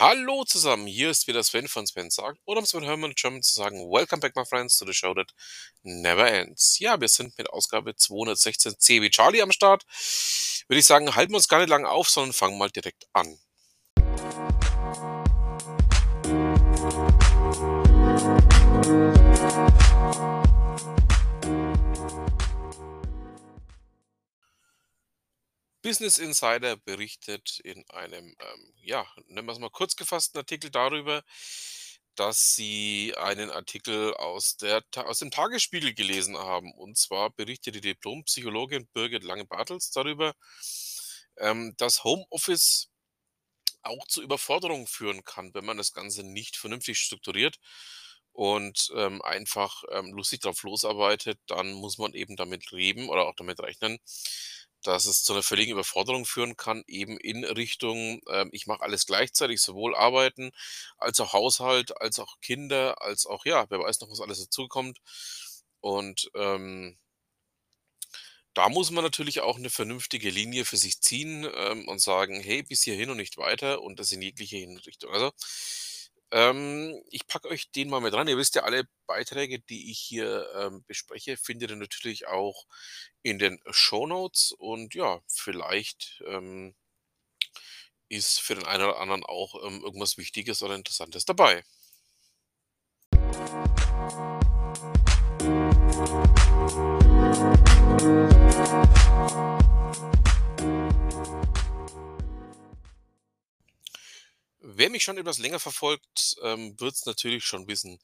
Hallo zusammen, hier ist wieder Sven von Sven sagt, oder um Sven Hermann German zu sagen, Welcome back my friends to the show that never ends. Ja, wir sind mit Ausgabe 216 C wie Charlie am Start. Würde ich sagen, halten wir uns gar nicht lange auf, sondern fangen mal direkt an. Business Insider berichtet in einem, ähm, ja, nennen wir es mal kurz gefassten Artikel darüber, dass sie einen Artikel aus, der, aus dem Tagesspiegel gelesen haben. Und zwar berichtet die Diplompsychologin Birgit Lange-Bartels darüber, ähm, dass Homeoffice auch zu Überforderungen führen kann, wenn man das Ganze nicht vernünftig strukturiert und ähm, einfach ähm, lustig drauf losarbeitet, dann muss man eben damit leben oder auch damit rechnen, dass es zu einer völligen Überforderung führen kann, eben in Richtung, ähm, ich mache alles gleichzeitig, sowohl Arbeiten als auch Haushalt, als auch Kinder, als auch, ja, wer weiß noch, was alles dazukommt. Und ähm, da muss man natürlich auch eine vernünftige Linie für sich ziehen, ähm, und sagen: „Hey, bis hierhin und nicht weiter“ und das in jegliche Hinrichtung. Also, ähm, ich packe euch den mal mit rein. Ihr wisst ja, alle Beiträge, die ich hier, ähm, bespreche, findet ihr natürlich auch in den Shownotes und ja, vielleicht, ähm, ist für den einen oder anderen auch, ähm, irgendwas Wichtiges oder Interessantes dabei. Wer mich schon etwas länger verfolgt, ähm, wird es natürlich schon wissen.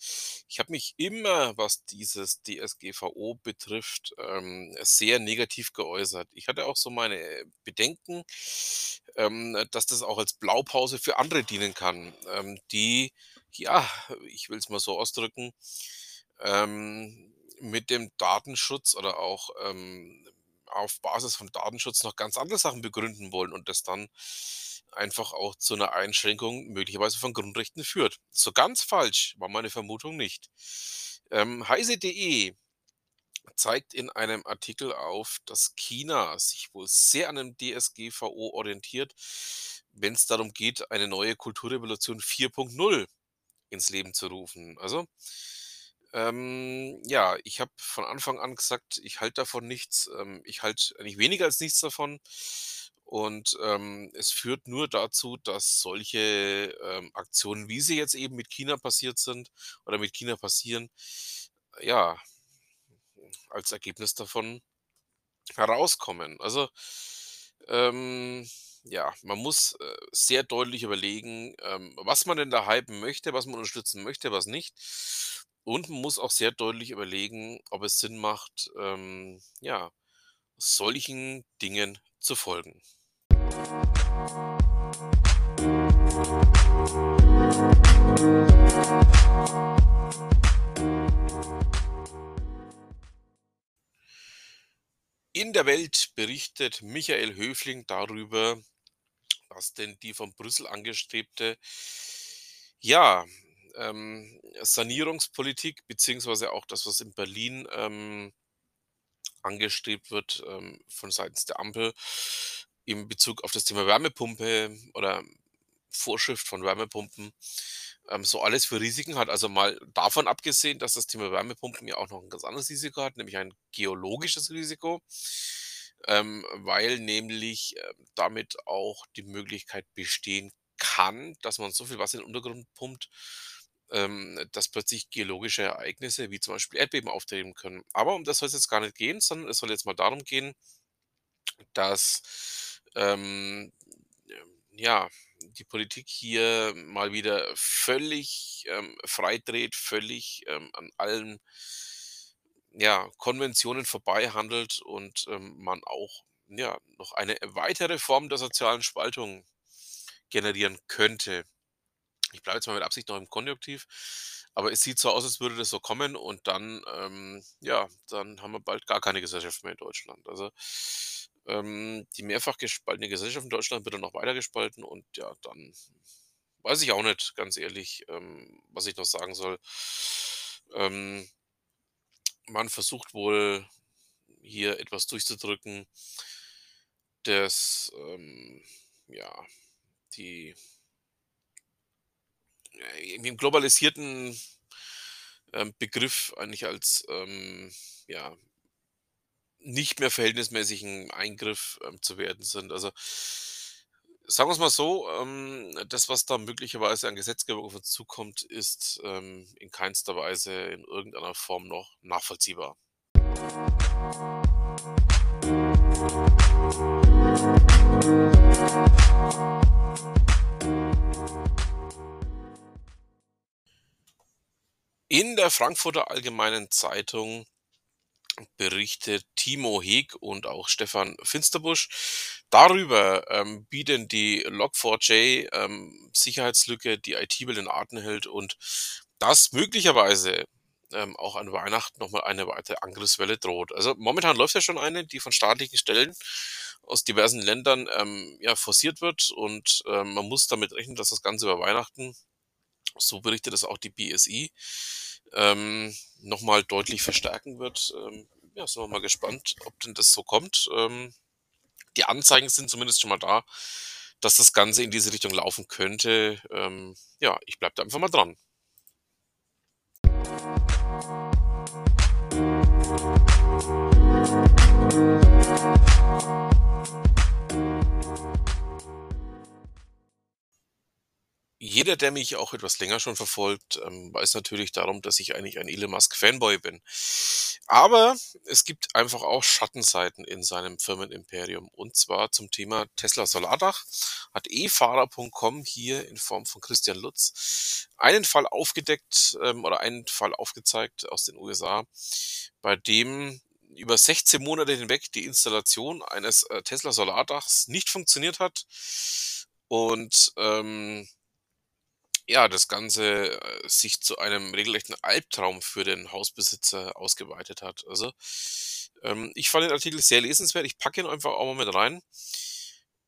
Ich habe mich immer, was dieses DSGVO betrifft, ähm, sehr negativ geäußert. Ich hatte auch so meine Bedenken, ähm, dass das auch als Blaupause für andere dienen kann, ähm, die, ja, ich will es mal so ausdrücken, ähm, mit dem Datenschutz oder auch ähm, auf Basis von Datenschutz noch ganz andere Sachen begründen wollen und das dann einfach auch zu einer Einschränkung möglicherweise von Grundrechten führt. So ganz falsch war meine Vermutung nicht. Ähm, heise.de zeigt in einem Artikel auf, dass China sich wohl sehr an dem DSGVO orientiert, wenn es darum geht, eine neue Kulturrevolution 4.0 ins Leben zu rufen. Also, ähm, ja, ich habe von Anfang an gesagt, ich halte davon nichts. Ähm, ich halte eigentlich weniger als nichts davon. Und ähm, es führt nur dazu, dass solche ähm, Aktionen, wie sie jetzt eben mit China passiert sind oder mit China passieren, ja, als Ergebnis davon herauskommen. Also, ähm, ja, man muss äh, sehr deutlich überlegen, ähm, was man denn da hypen möchte, was man unterstützen möchte, was nicht. Und man muss auch sehr deutlich überlegen, ob es Sinn macht, ähm, ja, solchen Dingen zu folgen. In der Welt berichtet Michael Höfling darüber, was denn die von Brüssel angestrebte, ja, ähm, Sanierungspolitik beziehungsweise auch das, was in Berlin ähm, angestrebt wird ähm, von seitens der Ampel in Bezug auf das Thema Wärmepumpe oder Vorschrift von Wärmepumpen, ähm, so alles für Risiken hat. Also mal davon abgesehen, dass das Thema Wärmepumpen ja auch noch ein ganz anderes Risiko hat, nämlich ein geologisches Risiko, ähm, weil nämlich äh, damit auch die Möglichkeit bestehen kann, dass man so viel Wasser in den Untergrund pumpt, ähm, dass plötzlich geologische Ereignisse wie zum Beispiel Erdbeben auftreten können. Aber um das soll es jetzt gar nicht gehen, sondern es soll jetzt mal darum gehen, dass ähm, ja, die Politik hier mal wieder völlig ähm, freidreht, völlig ähm, an allen ja, Konventionen vorbei handelt und ähm, man auch ja, noch eine weitere Form der sozialen Spaltung generieren könnte. Ich bleibe jetzt mal mit Absicht noch im Konjunktiv, aber es sieht so aus, als würde das so kommen und dann, ähm, ja, dann haben wir bald gar keine Gesellschaft mehr in Deutschland. Also ähm, die mehrfach gespaltene Gesellschaft in Deutschland wird dann noch weiter gespalten und ja, dann weiß ich auch nicht, ganz ehrlich, ähm, was ich noch sagen soll. Ähm, man versucht wohl hier etwas durchzudrücken, das ähm, ja die im globalisierten, ähm, Begriff eigentlich als, ähm, ja nicht mehr verhältnismäßigen Eingriff, ähm, zu werten sind. Also, sagen wir's mal so, ähm, das, was da möglicherweise an Gesetzgebung auf uns zukommt, ist, ähm, in keinster Weise in irgendeiner Form noch nachvollziehbar. In der Frankfurter Allgemeinen Zeitung berichtet Timo Heg und auch Stefan Finsterbusch darüber, ähm, wie denn die Log4j, ähm, Sicherheitslücke die IT-Welt in Atem hält und dass möglicherweise, ähm, auch an Weihnachten noch mal eine weitere Angriffswelle droht. Also, momentan läuft ja schon eine, die von staatlichen Stellen aus diversen Ländern, ähm, ja, forciert wird und, ähm, man muss damit rechnen, dass das Ganze über Weihnachten, so berichtet es auch die BSI, ähm, noch mal deutlich verstärken wird. Ähm, ja, sind wir mal gespannt, ob denn das so kommt. Ähm, die Anzeigen sind zumindest schon mal da, dass das Ganze in diese Richtung laufen könnte. Ähm, ja, ich bleibe da einfach mal dran. Jeder, der mich auch etwas länger schon verfolgt, ähm, weiß natürlich darum, dass ich eigentlich ein Elon Musk Fanboy bin. Aber es gibt einfach auch Schattenseiten in seinem Firmenimperium. Und zwar zum Thema Tesla Solardach hat eFahrer.com hier in Form von Christian Lutz einen Fall aufgedeckt ähm, oder einen Fall aufgezeigt aus den USA, bei dem über 16 Monate hinweg die Installation eines äh, Tesla Solardachs nicht funktioniert hat und ähm, ja, das Ganze, äh, sich zu einem regelrechten Albtraum für den Hausbesitzer ausgeweitet hat. Also, ähm, ich fand den Artikel sehr lesenswert. Ich packe ihn einfach auch mal mit rein,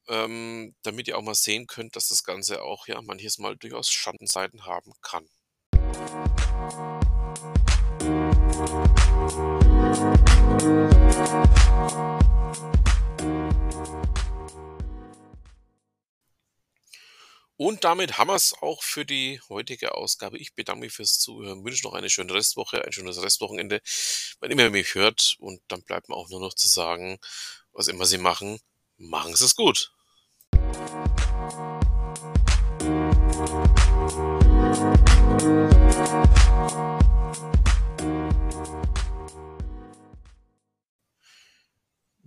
ähm, damit ihr auch mal sehen könnt, dass das Ganze auch, ja, manches Mal durchaus Schattenseiten haben kann. Und damit haben wir's auch für die heutige Ausgabe. Ich bedanke mich fürs Zuhören, wünsche noch eine schöne Restwoche, ein schönes Restwochenende, wann immer ihr mich hört. Und dann bleibt mir auch nur noch zu sagen, was immer Sie machen, machen Sie es gut.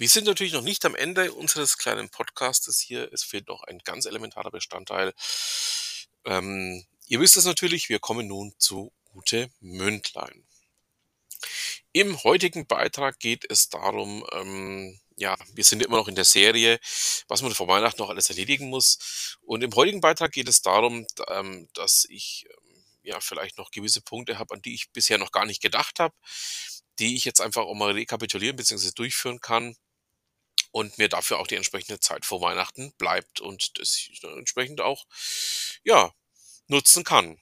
Wir sind natürlich noch nicht am Ende unseres kleinen Podcastes hier. Es fehlt noch ein ganz elementarer Bestandteil. Ähm, ihr wisst es natürlich, wir kommen nun zu Ute Mündlein. Im heutigen Beitrag geht es darum, ähm, ja, wir sind immer noch in der Serie, was man vor Weihnachten noch alles erledigen muss. Und im heutigen Beitrag geht es darum, ähm, dass ich ähm, ja vielleicht noch gewisse Punkte habe, an die ich bisher noch gar nicht gedacht habe, die ich jetzt einfach auch mal rekapitulieren bzw. durchführen kann und mir dafür auch die entsprechende Zeit vor Weihnachten bleibt und das entsprechend auch, ja, nutzen kann.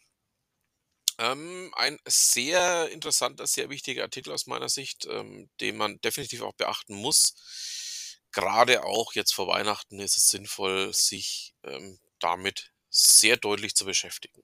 Ähm, ein sehr interessanter, sehr wichtiger Artikel aus meiner Sicht, ähm, den man definitiv auch beachten muss. Gerade auch jetzt vor Weihnachten ist es sinnvoll, sich ähm, damit sehr deutlich zu beschäftigen.